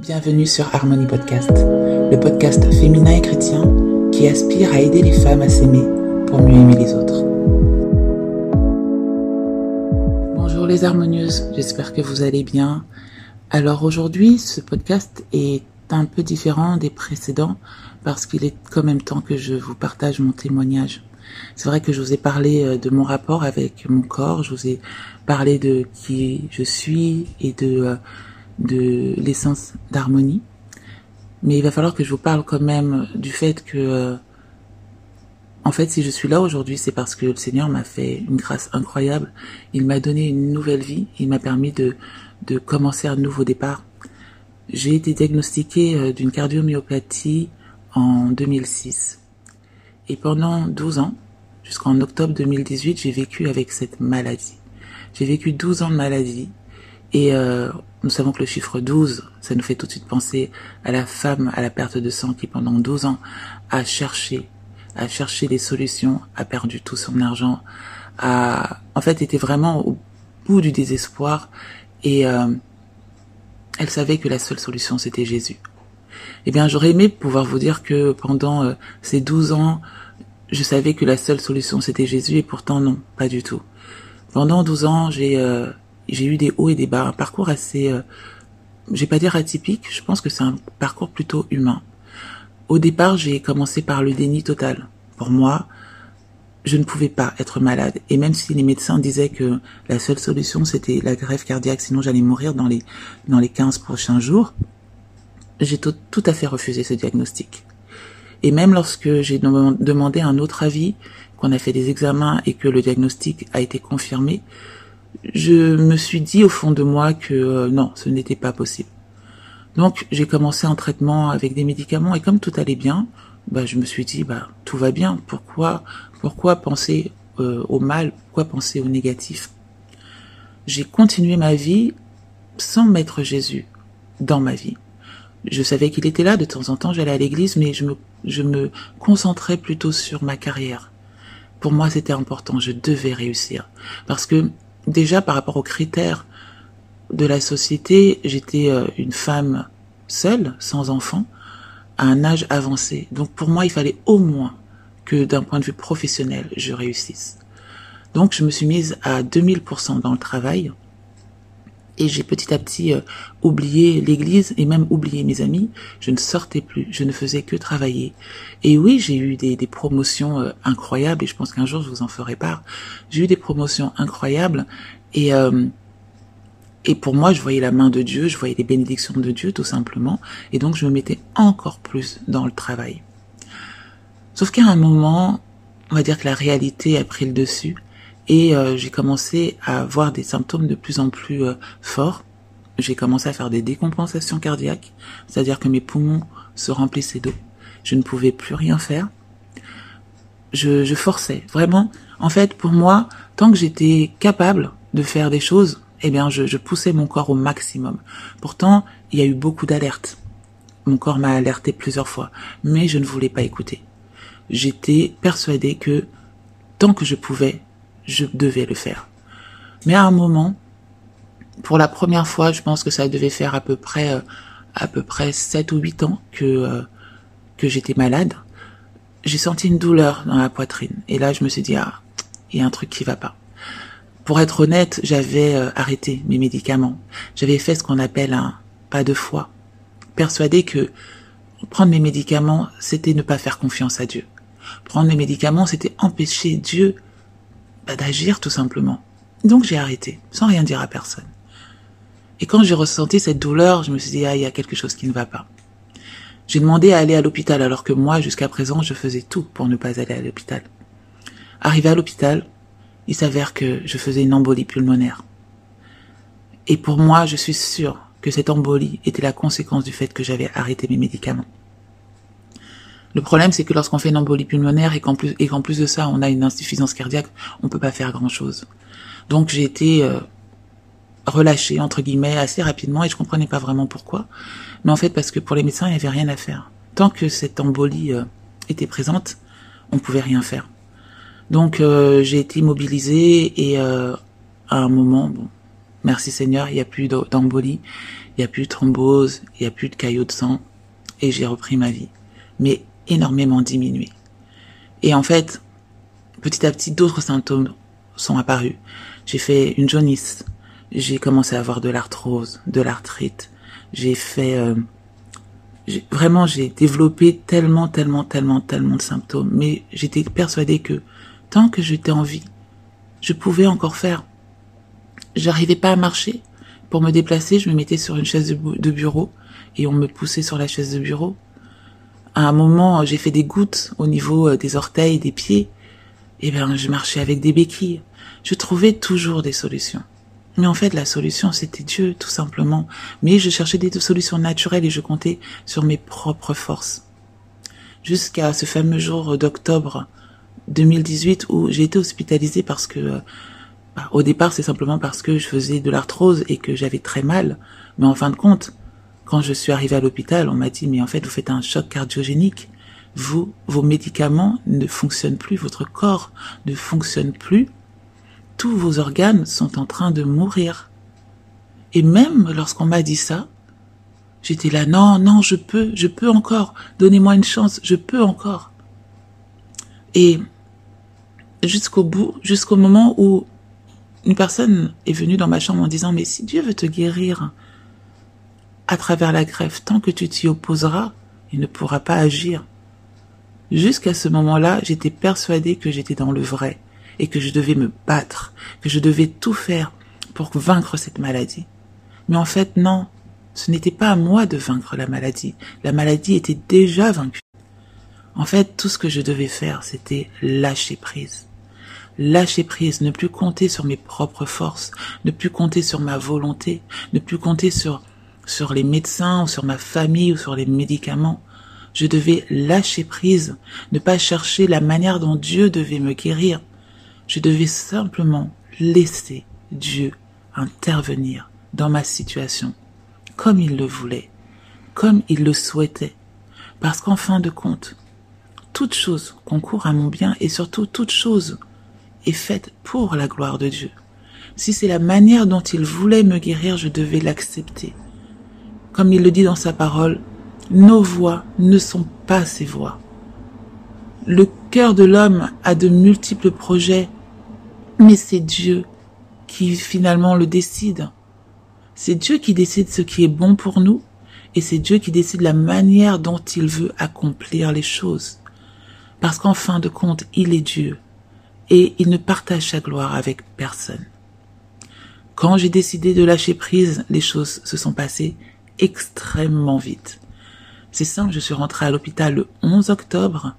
Bienvenue sur Harmonie Podcast, le podcast féminin et chrétien qui aspire à aider les femmes à s'aimer pour mieux aimer les autres. Bonjour les harmonieuses, j'espère que vous allez bien. Alors aujourd'hui, ce podcast est un peu différent des précédents parce qu'il est quand même temps que je vous partage mon témoignage. C'est vrai que je vous ai parlé euh, de mon rapport avec mon corps, je vous ai parlé de qui je suis et de, euh, de l'essence d'harmonie. Mais il va falloir que je vous parle quand même du fait que, euh, en fait, si je suis là aujourd'hui, c'est parce que le Seigneur m'a fait une grâce incroyable. Il m'a donné une nouvelle vie. Il m'a permis de, de commencer un nouveau départ. J'ai été diagnostiquée d'une cardiomyopathie en 2006. Et pendant 12 ans, jusqu'en octobre 2018, j'ai vécu avec cette maladie. J'ai vécu 12 ans de maladie. Et euh, nous savons que le chiffre 12, ça nous fait tout de suite penser à la femme à la perte de sang qui pendant 12 ans a cherché, a cherché des solutions, a perdu tout son argent, a en fait était vraiment au bout du désespoir et euh, elle savait que la seule solution c'était Jésus. Eh bien, j'aurais aimé pouvoir vous dire que pendant euh, ces 12 ans, je savais que la seule solution c'était Jésus et pourtant non, pas du tout. Pendant 12 ans, j'ai euh, j'ai eu des hauts et des bas, un parcours assez euh, je vais pas dire atypique, je pense que c'est un parcours plutôt humain. Au départ, j'ai commencé par le déni total. Pour moi, je ne pouvais pas être malade. Et même si les médecins disaient que la seule solution c'était la greffe cardiaque, sinon j'allais mourir dans les, dans les 15 prochains jours, j'ai tout, tout, à fait refusé ce diagnostic. Et même lorsque j'ai demandé un autre avis, qu'on a fait des examens et que le diagnostic a été confirmé, je me suis dit au fond de moi que euh, non, ce n'était pas possible. Donc j'ai commencé un traitement avec des médicaments et comme tout allait bien, bah, je me suis dit bah tout va bien. Pourquoi pourquoi penser euh, au mal? Pourquoi penser au négatif? J'ai continué ma vie sans mettre Jésus dans ma vie je savais qu'il était là, de temps en temps j'allais à l'église, mais je me, je me concentrais plutôt sur ma carrière. Pour moi c'était important, je devais réussir. Parce que déjà par rapport aux critères de la société, j'étais euh, une femme seule, sans enfant, à un âge avancé. Donc pour moi il fallait au moins que d'un point de vue professionnel, je réussisse. Donc je me suis mise à 2000% dans le travail, et j'ai petit à petit euh, oublié l'église et même oublié mes amis. Je ne sortais plus, je ne faisais que travailler. Et oui, j'ai eu des, des promotions euh, incroyables et je pense qu'un jour je vous en ferai part. J'ai eu des promotions incroyables et euh, et pour moi, je voyais la main de Dieu, je voyais les bénédictions de Dieu tout simplement, et donc je me mettais encore plus dans le travail. Sauf qu'à un moment, on va dire que la réalité a pris le dessus et euh, j'ai commencé à avoir des symptômes de plus en plus euh, forts. J'ai commencé à faire des décompensations cardiaques, c'est-à-dire que mes poumons se remplissaient d'eau. Je ne pouvais plus rien faire. Je, je forçais, vraiment. En fait, pour moi, tant que j'étais capable de faire des choses, eh bien, je, je poussais mon corps au maximum. Pourtant, il y a eu beaucoup d'alertes. Mon corps m'a alerté plusieurs fois, mais je ne voulais pas écouter. J'étais persuadée que tant que je pouvais, je devais le faire. Mais à un moment, pour la première fois, je pense que ça devait faire à peu près euh, à peu près 7 ou 8 ans que euh, que j'étais malade. J'ai senti une douleur dans la poitrine et là je me suis dit ah, il y a un truc qui va pas. Pour être honnête, j'avais euh, arrêté mes médicaments. J'avais fait ce qu'on appelle un pas de foi. Persuadé que prendre mes médicaments, c'était ne pas faire confiance à Dieu. Prendre mes médicaments, c'était empêcher Dieu d'agir tout simplement. Donc j'ai arrêté, sans rien dire à personne. Et quand j'ai ressenti cette douleur, je me suis dit, ah, il y a quelque chose qui ne va pas. J'ai demandé à aller à l'hôpital alors que moi, jusqu'à présent, je faisais tout pour ne pas aller à l'hôpital. Arrivé à l'hôpital, il s'avère que je faisais une embolie pulmonaire. Et pour moi, je suis sûre que cette embolie était la conséquence du fait que j'avais arrêté mes médicaments. Le problème, c'est que lorsqu'on fait une embolie pulmonaire et qu'en plus, et qu'en plus de ça, on a une insuffisance cardiaque, on peut pas faire grand chose. Donc, j'ai été euh, relâchée, entre guillemets, assez rapidement et je comprenais pas vraiment pourquoi. Mais en fait, parce que pour les médecins, il n'y avait rien à faire. Tant que cette embolie euh, était présente, on pouvait rien faire. Donc, euh, j'ai été immobilisée et à un moment, bon, Merci Seigneur, il n'y a plus d'embolie, il n'y a plus de thrombose, il n'y a plus de caillots de sang, et j'ai repris ma vie. Mais énormément diminué. Et en fait, petit à petit, d'autres symptômes sont apparus. J'ai fait une jaunisse, j'ai commencé à avoir de l'arthrose, de l'arthrite, j'ai fait... Euh, vraiment, j'ai développé tellement, tellement, tellement, tellement de symptômes. Mais j'étais persuadée que tant que j'étais en vie, je pouvais encore faire. J'arrivais pas à marcher. Pour me déplacer, je me mettais sur une chaise de bureau et on me poussait sur la chaise de bureau. À un moment, j'ai fait des gouttes au niveau euh, des orteils, des pieds. Eh bien, je marchais avec des béquilles. Je trouvais toujours des solutions. Mais en fait, la solution, c'était Dieu, tout simplement. Mais je cherchais des solutions naturelles et je comptais sur mes propres forces. Jusqu'à ce fameux jour d'octobre 2018 où j'ai été hospitalisée parce que, euh, bah, au départ, c'est simplement parce que je faisais de l'arthrose et que j'avais très mal. Mais en fin de compte, quand je suis arrivée à l'hôpital, on m'a dit, mais en fait, vous faites un choc cardiogénique. Vos médicaments ne fonctionnent plus, votre corps ne fonctionne plus. Tous vos organes sont en train de mourir. Et même lorsqu'on m'a dit ça, j'étais là, non, non, je peux, je peux encore, donnez-moi une chance, je peux encore. Et jusqu'au bout, jusqu'au moment où une personne est venue dans ma chambre en disant, mais si Dieu veut te guérir, à travers la greffe, tant que tu t'y opposeras, il ne pourra pas agir. Jusqu'à ce moment-là, j'étais persuadée que j'étais dans le vrai et que je devais me battre, que je devais tout faire pour vaincre cette maladie. Mais en fait, non, ce n'était pas à moi de vaincre la maladie. La maladie était déjà vaincue. En fait, tout ce que je devais faire, c'était lâcher prise. Lâcher prise, ne plus compter sur mes propres forces, ne plus compter sur ma volonté, ne plus compter sur sur les médecins ou sur ma famille ou sur les médicaments. Je devais lâcher prise, ne pas chercher la manière dont Dieu devait me guérir. Je devais simplement laisser Dieu intervenir dans ma situation, comme il le voulait, comme il le souhaitait. Parce qu'en fin de compte, toute chose concourt à mon bien et surtout toute chose est faite pour la gloire de Dieu. Si c'est la manière dont il voulait me guérir, je devais l'accepter. Comme il le dit dans sa parole, nos voix ne sont pas ses voix. Le cœur de l'homme a de multiples projets, mais c'est Dieu qui finalement le décide. C'est Dieu qui décide ce qui est bon pour nous et c'est Dieu qui décide la manière dont il veut accomplir les choses. Parce qu'en fin de compte, il est Dieu et il ne partage sa gloire avec personne. Quand j'ai décidé de lâcher prise, les choses se sont passées extrêmement vite. C'est simple, je suis rentrée à l'hôpital le 11 octobre.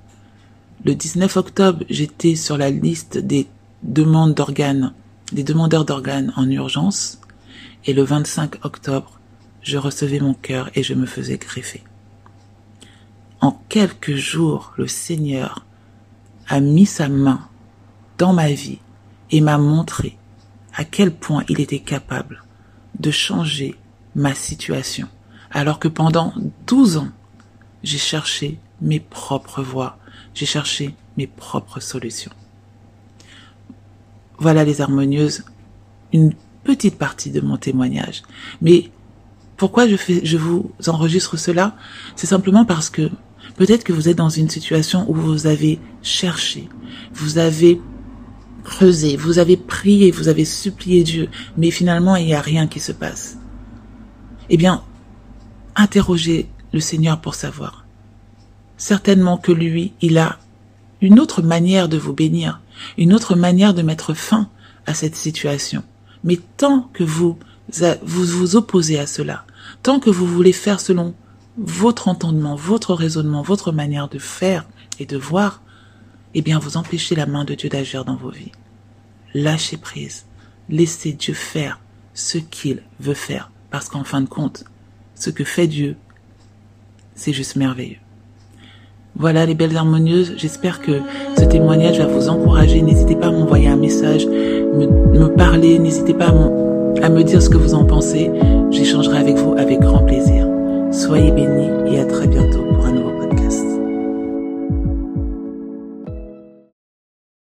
Le 19 octobre, j'étais sur la liste des demandes d'organes, des demandeurs d'organes en urgence. Et le 25 octobre, je recevais mon cœur et je me faisais greffer. En quelques jours, le Seigneur a mis sa main dans ma vie et m'a montré à quel point il était capable de changer ma situation, alors que pendant 12 ans, j'ai cherché mes propres voies, j'ai cherché mes propres solutions. Voilà les harmonieuses, une petite partie de mon témoignage. Mais pourquoi je, fais, je vous enregistre cela? C'est simplement parce que peut-être que vous êtes dans une situation où vous avez cherché, vous avez creusé, vous avez prié, vous avez supplié Dieu, mais finalement il n'y a rien qui se passe eh bien, interrogez le Seigneur pour savoir. Certainement que lui, il a une autre manière de vous bénir, une autre manière de mettre fin à cette situation. Mais tant que vous vous, opposez à cela, tant que vous voulez faire selon votre entendement, votre raisonnement, votre manière de faire et de voir, eh bien vous empêchez la main de Dieu d'agir dans vos vies. Lâchez prise. Laissez Dieu faire ce qu'il veut faire parce qu'en fin de compte, ce que fait Dieu, c'est juste merveilleux. Voilà les belles harmonieuses, j'espère que ce témoignage va vous encourager. N'hésitez pas à m'envoyer un message, me, parler, n'hésitez pas à, à me dire ce que vous en pensez. J'échangerai avec vous avec grand plaisir. Soyez bénis et à très bientôt pour un nouveau.